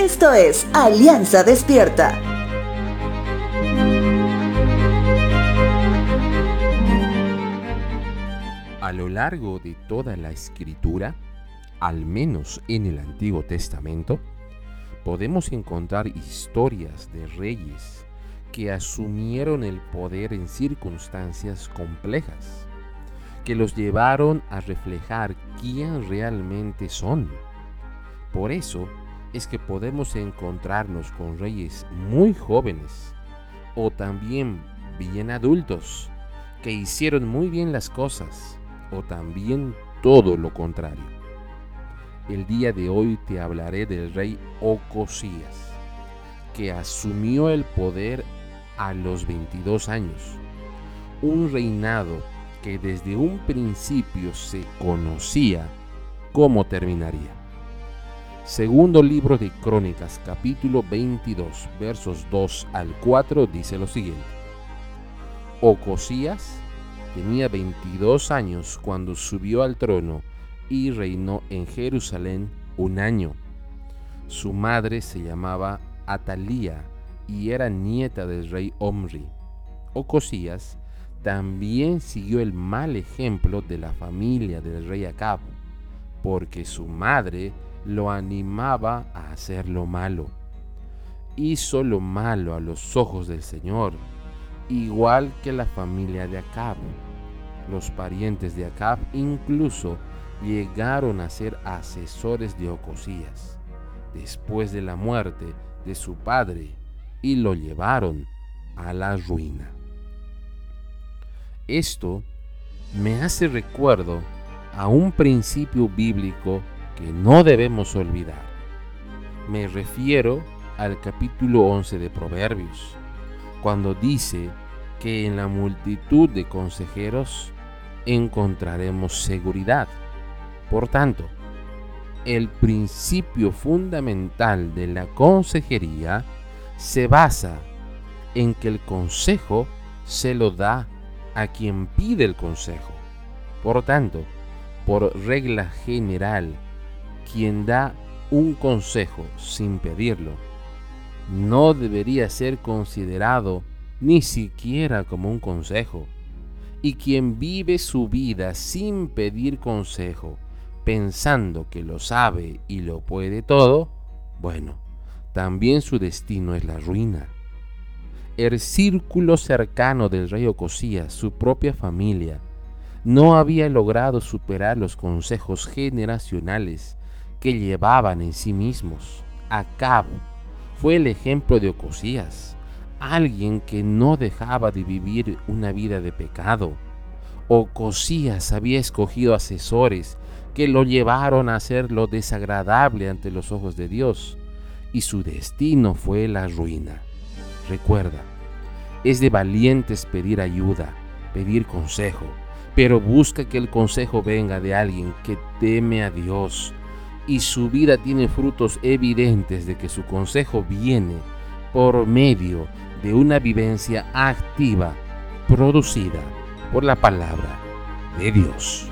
Esto es Alianza Despierta. A lo largo de toda la escritura, al menos en el Antiguo Testamento, podemos encontrar historias de reyes que asumieron el poder en circunstancias complejas, que los llevaron a reflejar quién realmente son. Por eso es que podemos encontrarnos con reyes muy jóvenes o también bien adultos que hicieron muy bien las cosas o también todo lo contrario. El día de hoy te hablaré del rey Ocosías, que asumió el poder a los 22 años. Un reinado que desde un principio se conocía cómo terminaría. Segundo libro de Crónicas, capítulo 22, versos 2 al 4, dice lo siguiente. Ocosías tenía 22 años cuando subió al trono y reinó en Jerusalén un año. Su madre se llamaba Atalía y era nieta del rey Omri. Ocosías también siguió el mal ejemplo de la familia del rey Acab, porque su madre lo animaba a hacer lo malo. Hizo lo malo a los ojos del Señor, igual que la familia de Acab. Los parientes de Acab incluso llegaron a ser asesores de Ocosías después de la muerte de su padre y lo llevaron a la ruina. Esto me hace recuerdo a un principio bíblico que no debemos olvidar. Me refiero al capítulo 11 de Proverbios, cuando dice que en la multitud de consejeros encontraremos seguridad. Por tanto, el principio fundamental de la consejería se basa en que el consejo se lo da a quien pide el consejo. Por tanto, por regla general, quien da un consejo sin pedirlo no debería ser considerado ni siquiera como un consejo. Y quien vive su vida sin pedir consejo, pensando que lo sabe y lo puede todo, bueno, también su destino es la ruina. El círculo cercano del rey Ocosías, su propia familia, no había logrado superar los consejos generacionales que llevaban en sí mismos. Acab fue el ejemplo de Ocosías, alguien que no dejaba de vivir una vida de pecado. Ocosías había escogido asesores que lo llevaron a hacer lo desagradable ante los ojos de Dios, y su destino fue la ruina. Recuerda, es de valientes pedir ayuda, pedir consejo, pero busca que el consejo venga de alguien que teme a Dios, y su vida tiene frutos evidentes de que su consejo viene por medio de una vivencia activa producida por la palabra de Dios.